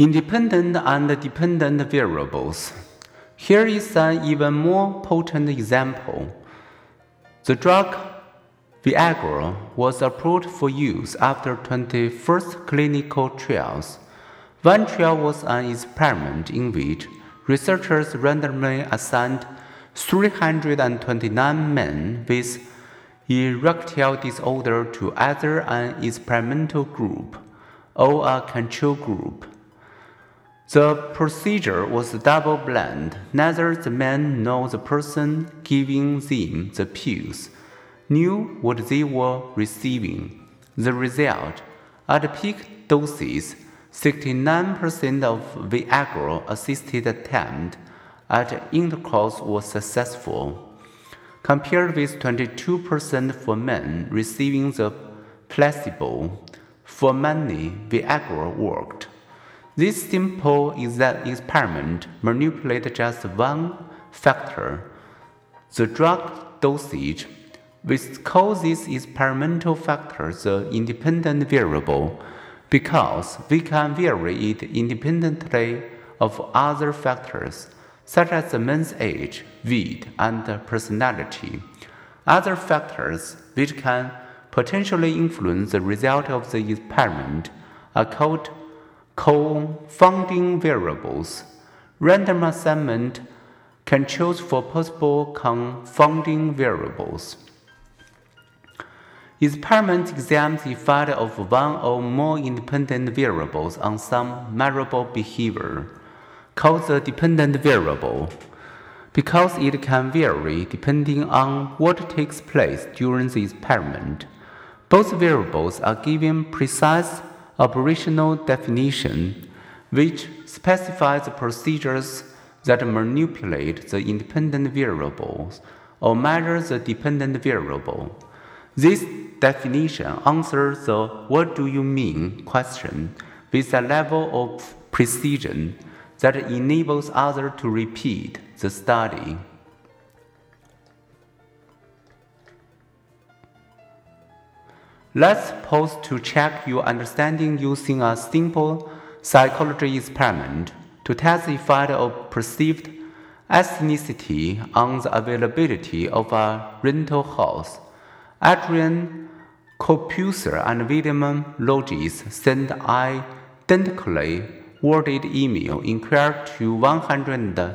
Independent and dependent variables. Here is an even more potent example. The drug Viagra was approved for use after 21st clinical trials. One trial was an experiment in which researchers randomly assigned 329 men with erectile disorder to either an experimental group or a control group. The procedure was double blind. Neither the man nor the person giving them the pills knew what they were receiving. The result at peak doses, 69% of Viagra assisted attempt at intercourse was successful, compared with 22% for men receiving the placebo. For many, Viagra worked. This simple exact experiment manipulates just one factor, the drug dosage. We call this experimental factor the independent variable because we can vary it independently of other factors such as the man's age, weight, and personality. Other factors which can potentially influence the result of the experiment are called confounding variables. Random assignment controls for possible confounding variables. Experiment examines the effect of one or more independent variables on some measurable behavior, called the dependent variable, because it can vary depending on what takes place during the experiment. Both variables are given precise operational definition, which specifies the procedures that manipulate the independent variables or measure the dependent variable. This definition answers the what do you mean question with a level of precision that enables others to repeat the study. Let's pause to check your understanding using a simple psychology experiment to test the effect of perceived ethnicity on the availability of a rental house. Adrian Carpusor and William Loges sent identically worded email inquired to 100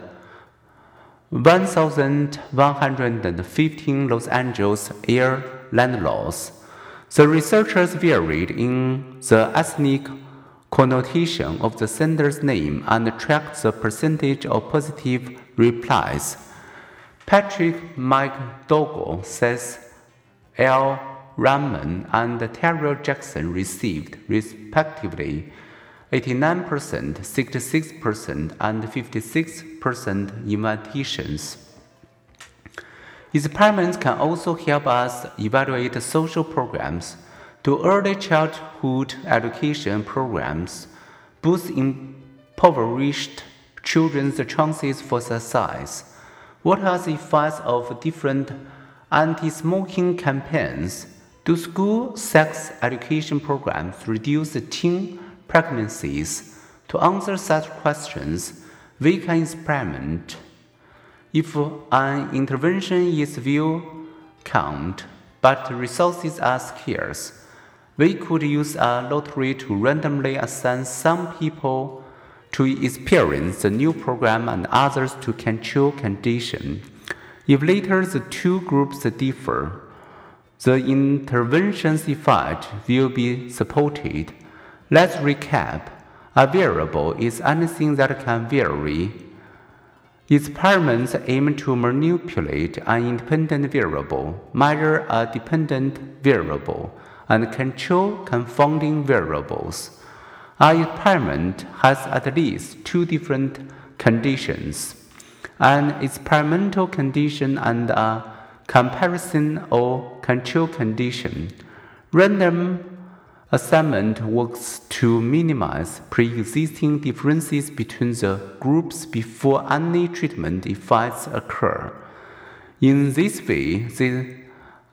1,115 Los Angeles air landlords the researchers varied in the ethnic connotation of the sender's name and tracked the percentage of positive replies. Patrick McDougall says Al Rahman and Tyrell Jackson received, respectively, 89%, 66%, and 56% invitations. Experiments can also help us evaluate social programs. Do early childhood education programs boost impoverished children's chances for success? What are the effects of different anti smoking campaigns? Do school sex education programs reduce teen pregnancies? To answer such questions, we can experiment if an intervention is well count, but resources are scarce, we could use a lottery to randomly assign some people to experience the new program and others to control condition. If later the two groups differ, the intervention's effect will be supported. Let's recap. A variable is anything that can vary Experiments aim to manipulate an independent variable, measure a dependent variable, and control confounding variables. An experiment has at least two different conditions an experimental condition and a comparison or control condition. Random Assignment works to minimize pre-existing differences between the groups before any treatment effects occur. In this way, the,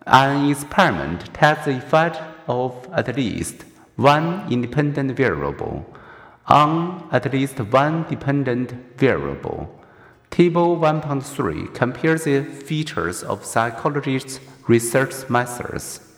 an experiment tests the effect of at least one independent variable. on at least one dependent variable. Table 1.3 compares the features of psychologists' research methods.